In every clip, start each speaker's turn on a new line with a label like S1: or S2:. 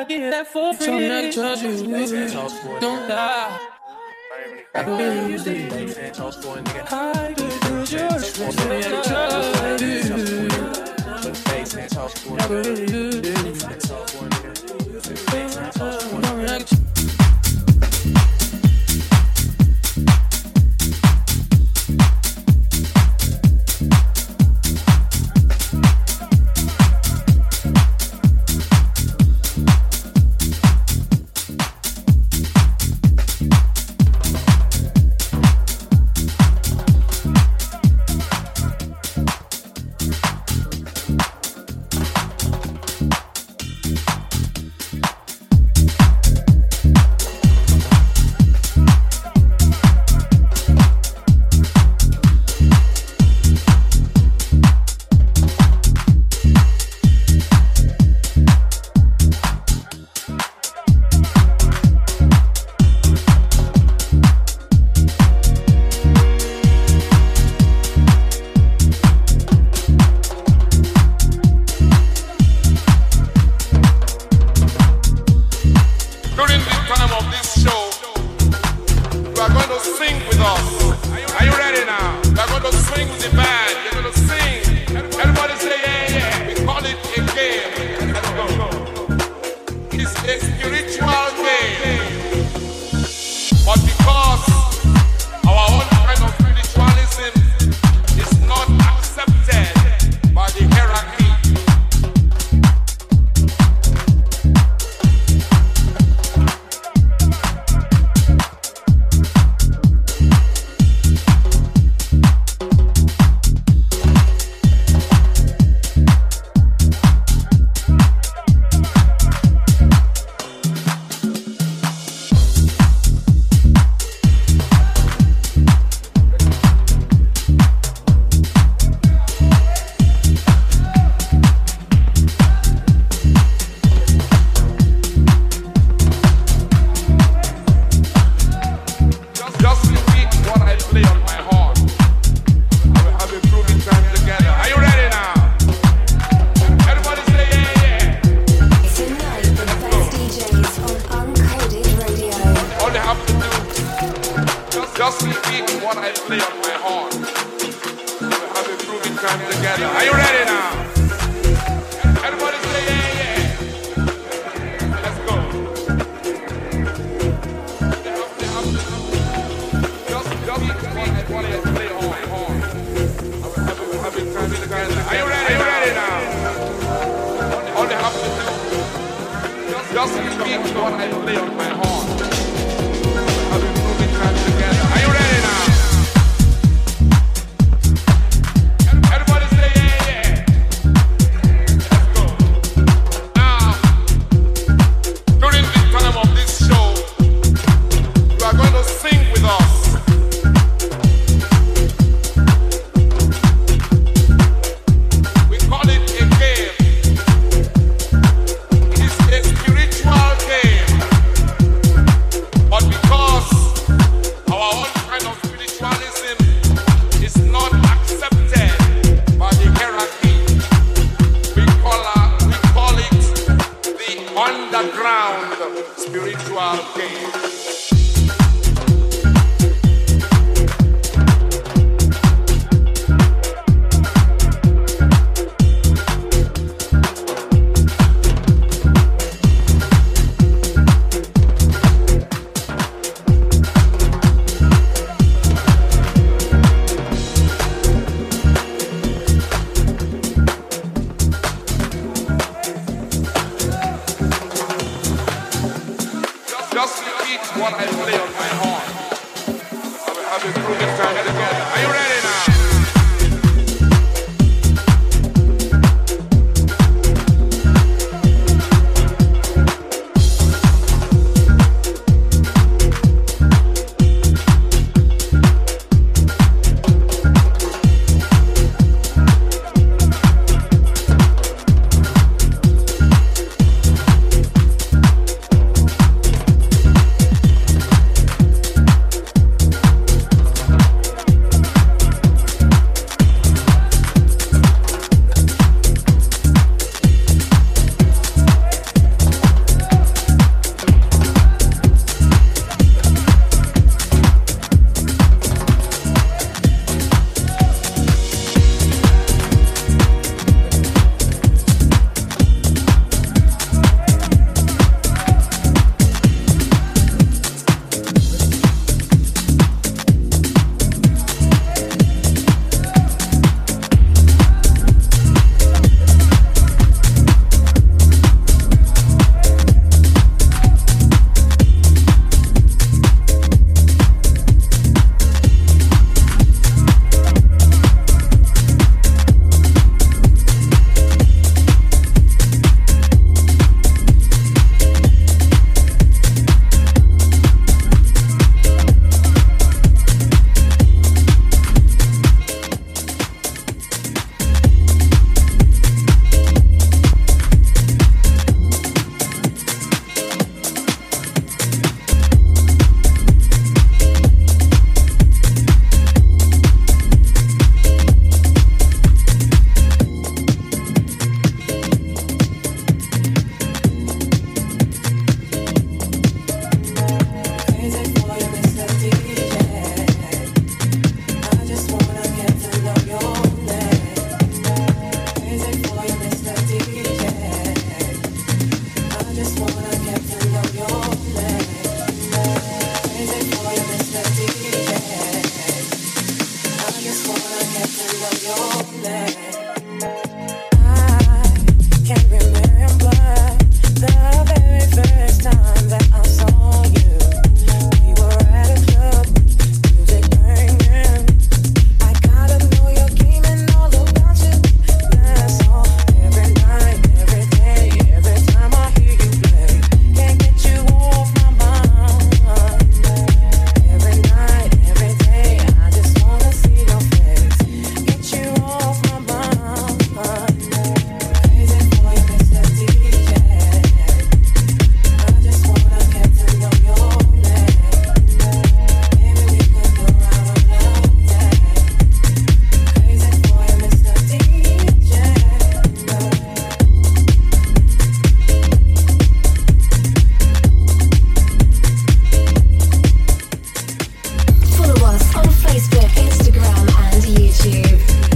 S1: gotta get that for free. Trying to trust you, don't lie. I believe you did. I could do your trust. I
S2: believe you
S3: did. Facebook, Instagram, and YouTube.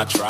S3: I
S4: tribe.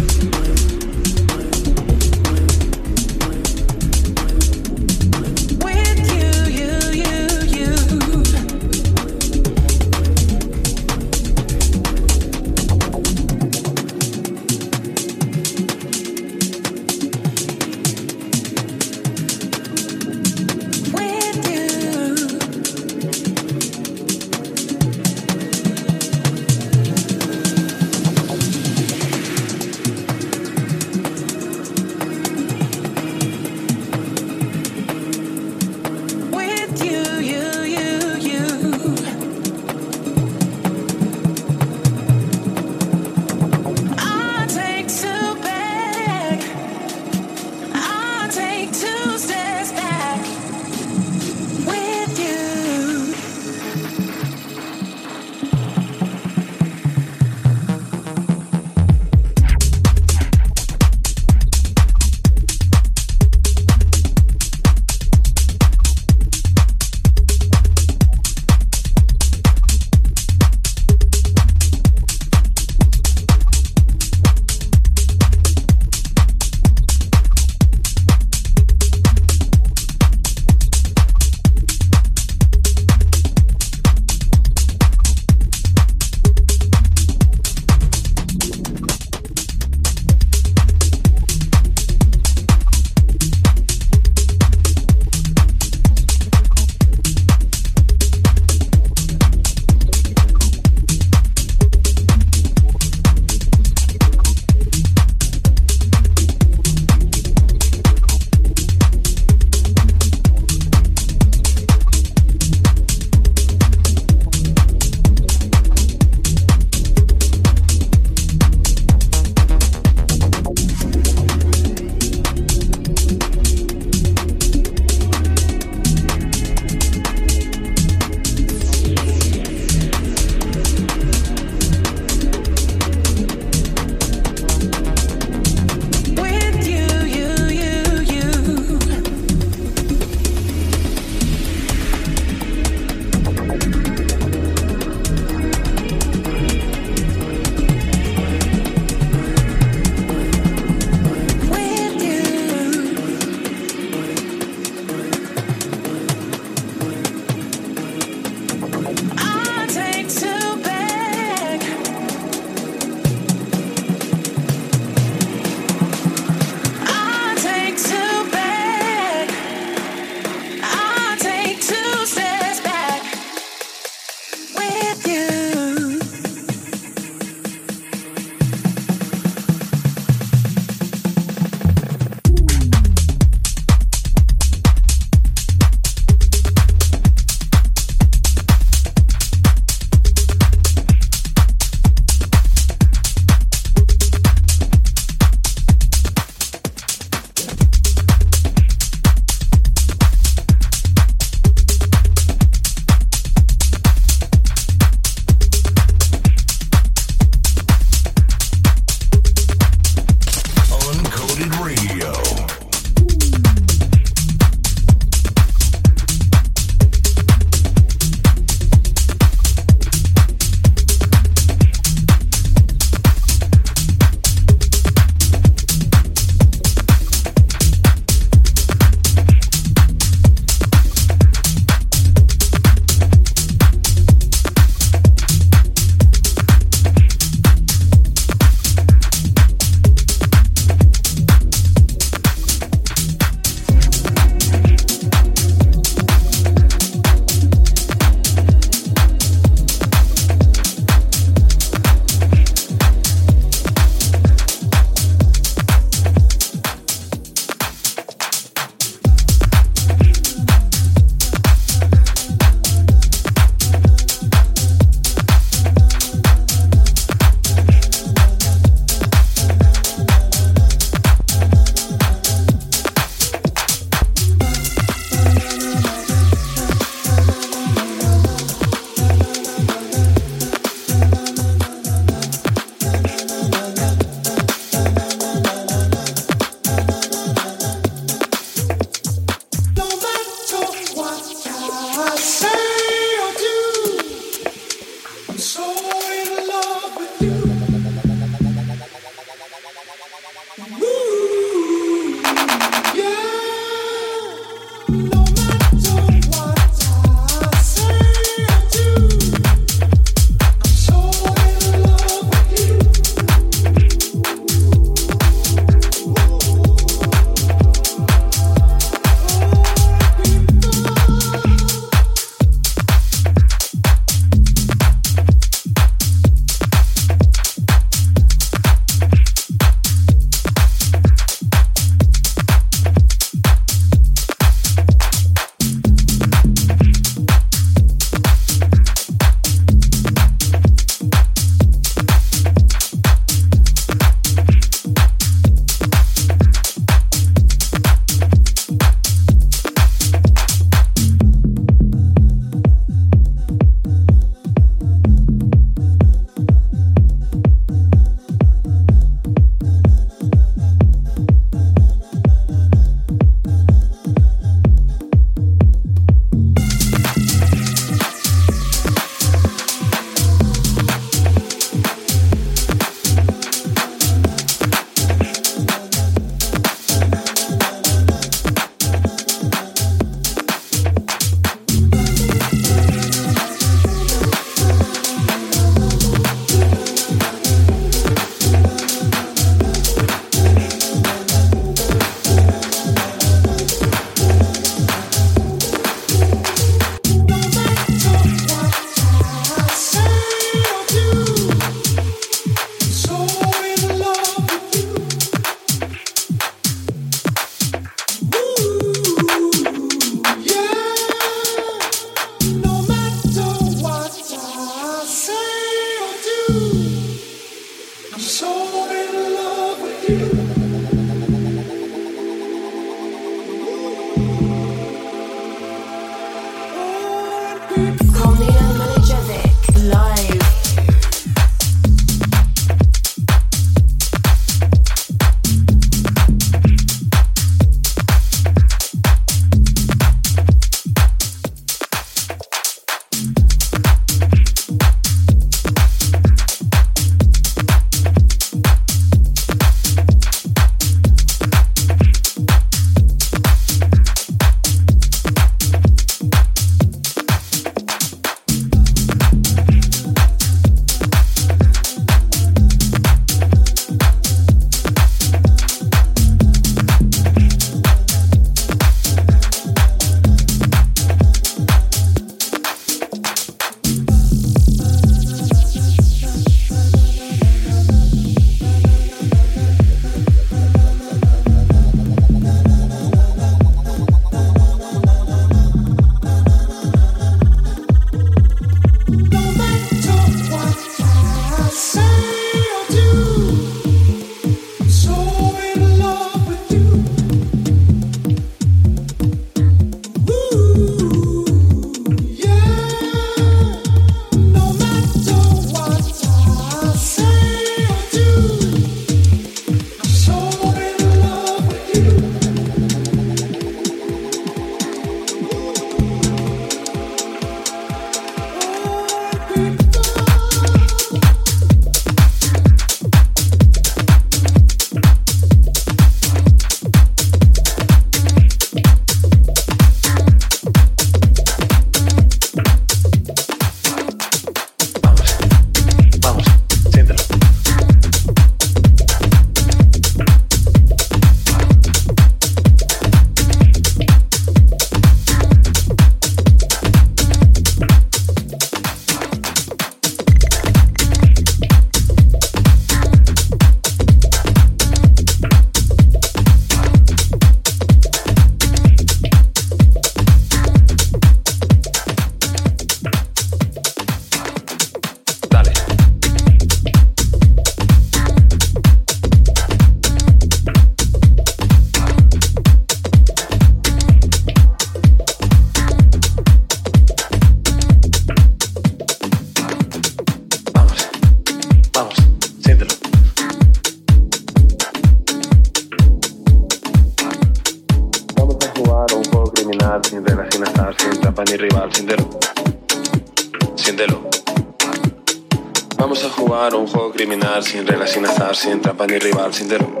S4: jugar un juego criminal sin reglas, sin azar, sin trampa ni rival, siéntelo.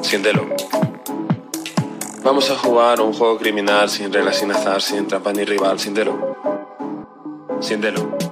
S4: Siéntelo. Vamos a jugar un juego criminal sin reglas, sin azar, sin trampa ni rival, siéntelo. Siéntelo.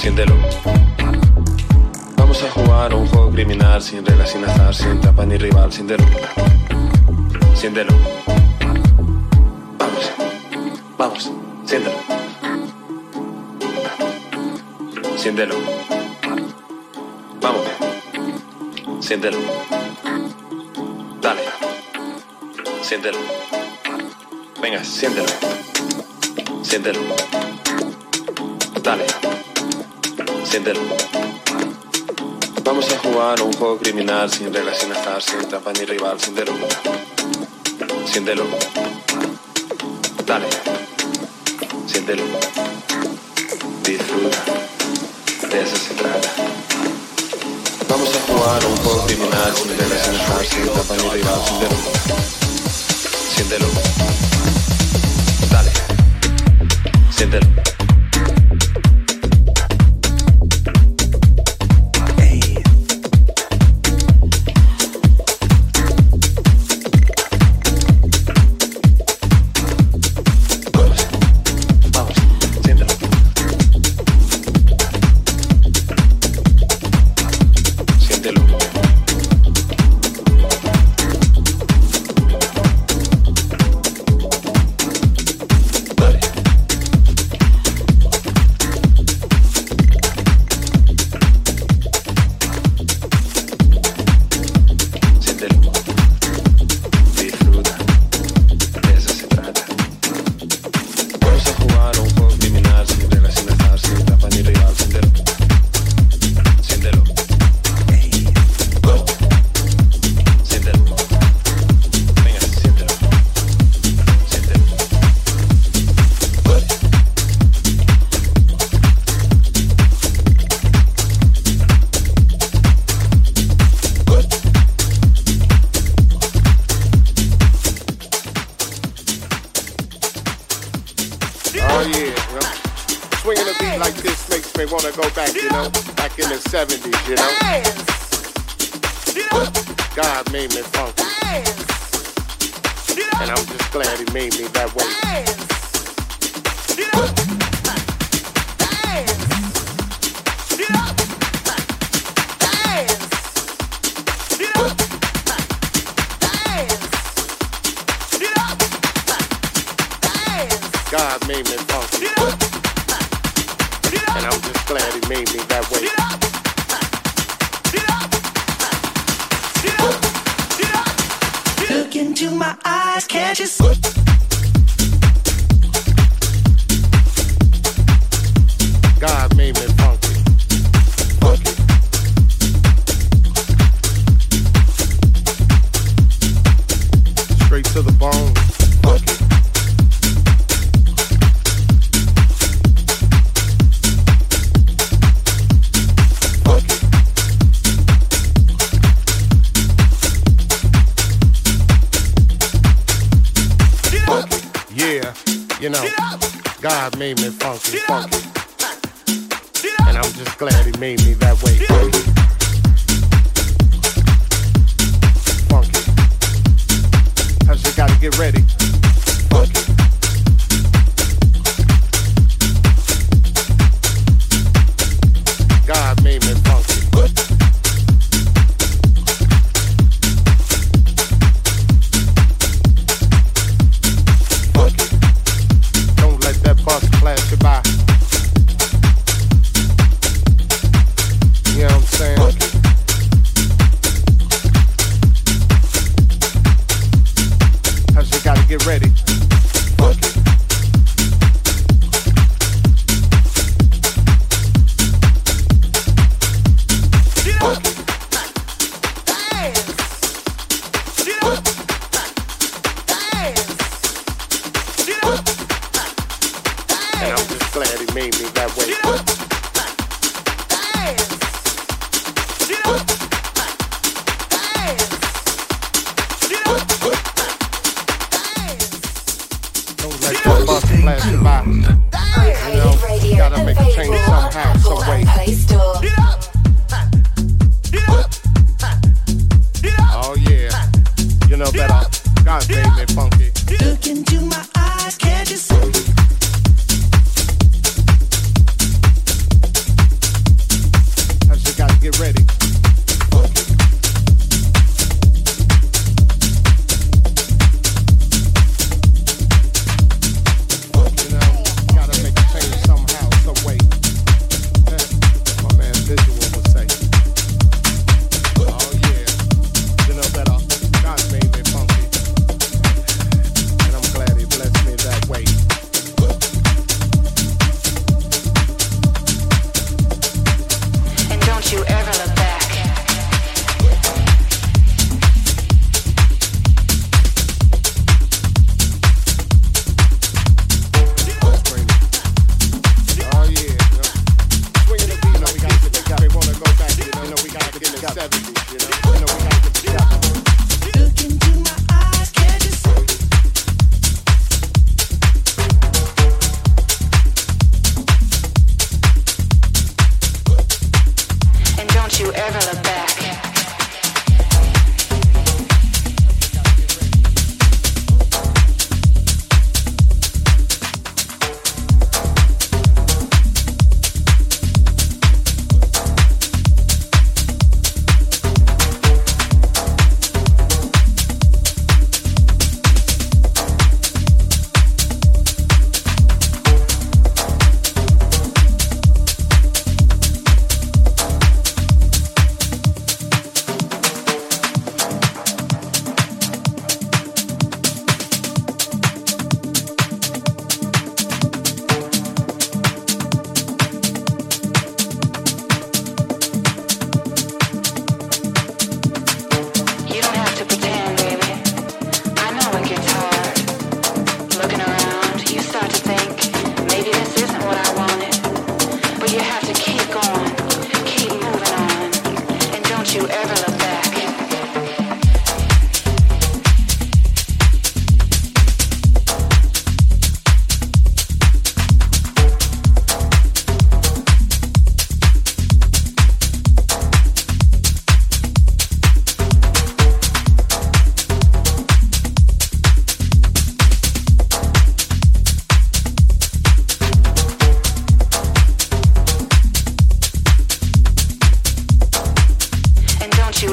S4: Siéntelo. Vamos a jugar un juego criminal sin reglas, sin azar, sin trampa ni rival, sin. Siéntelo. Vamos. Vamos. Siéntelo. Siéntelo. Vamos. Siéntelo. Dale. Siéntelo. Venga, siéntelo. Siéntelo. Dale. Siéntelo. Vamos a jugar un juego criminal sin reglas, sin azar, sin trampa ni rival, siéntelo. Siéntelo. Dale. Siéntelo. Disfruta. De eso se trata. Vamos a jugar un juego criminal sin reglas, sin azar, sin trampa ni rival, siéntelo. Siéntelo. Dale. Siéntelo.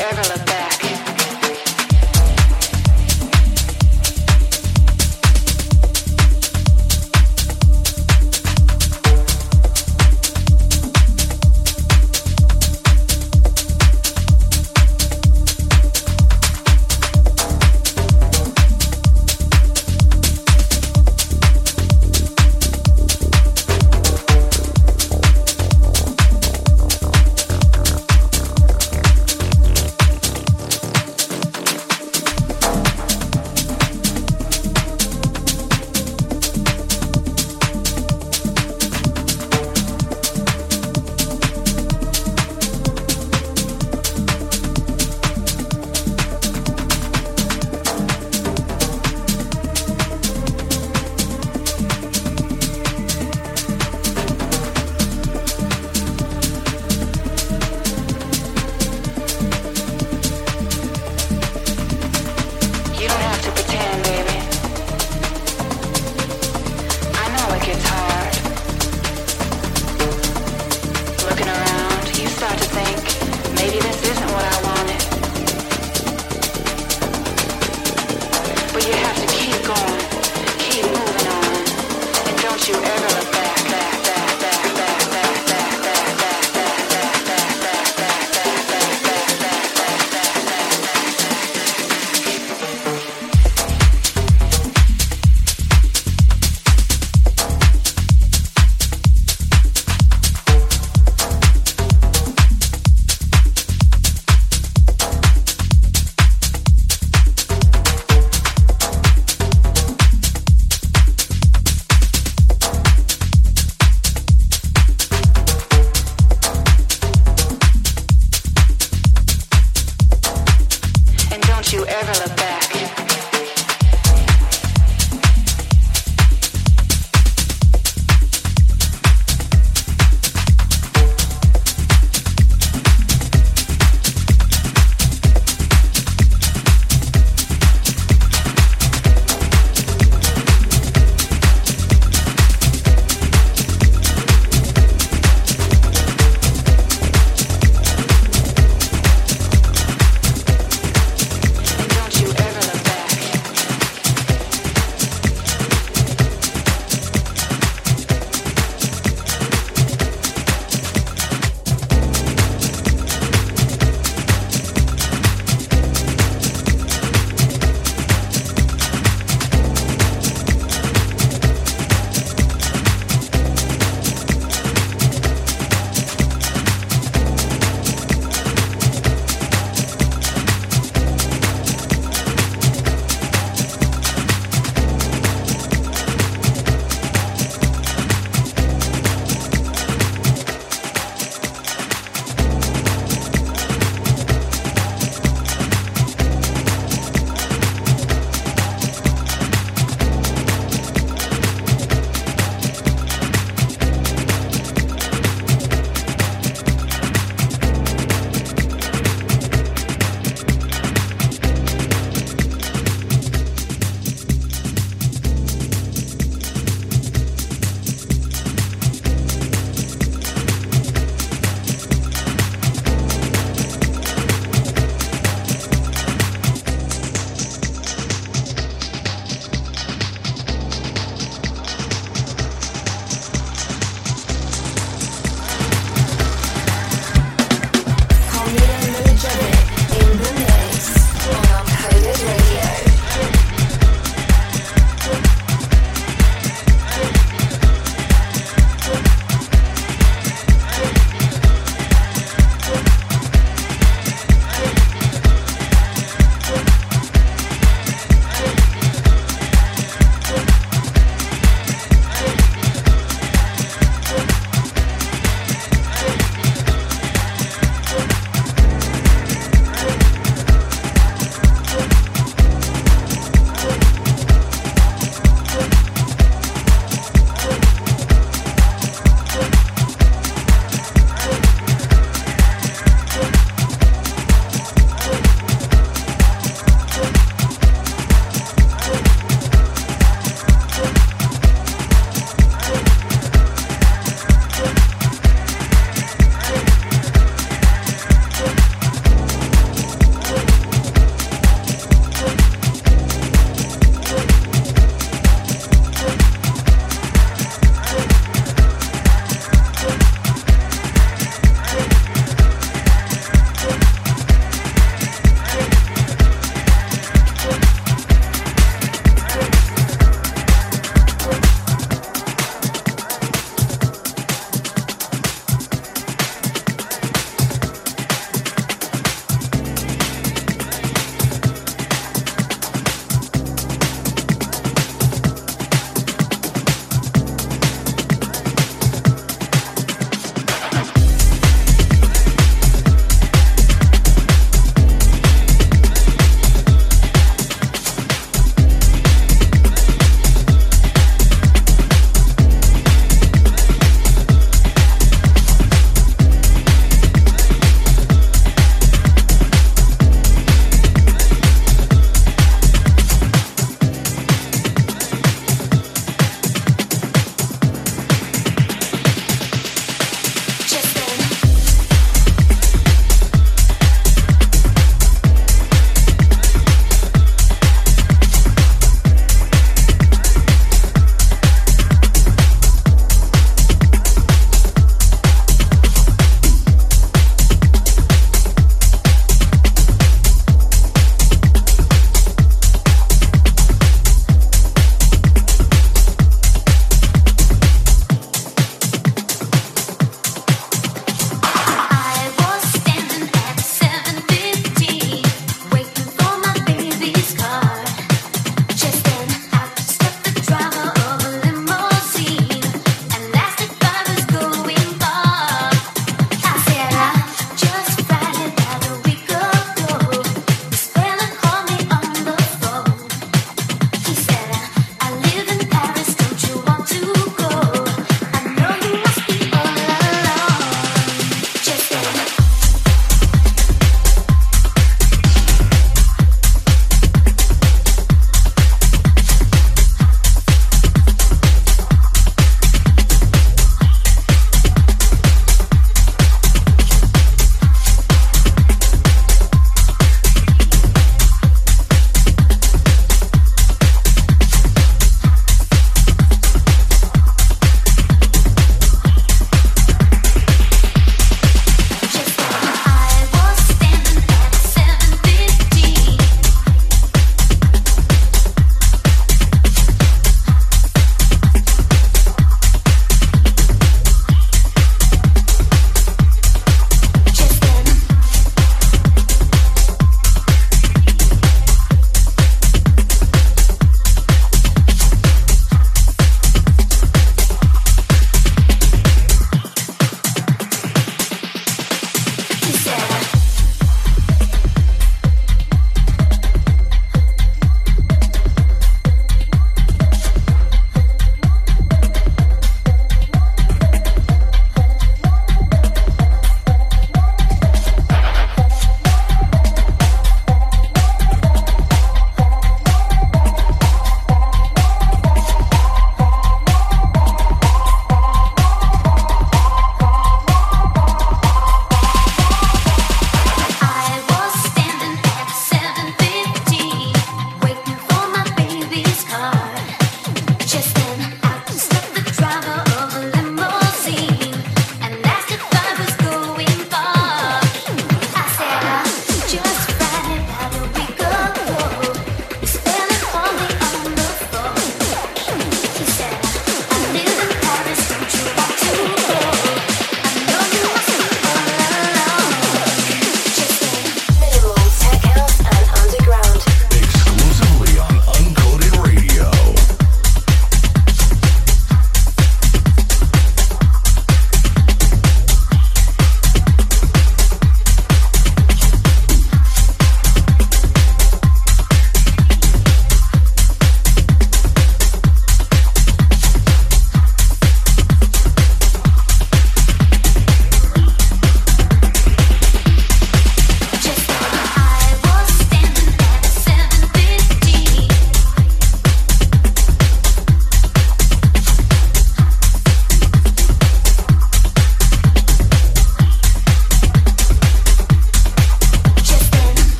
S5: ever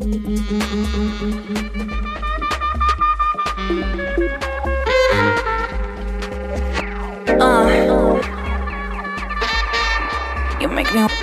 S5: Mm-hmm. Uh.
S1: You
S5: make me.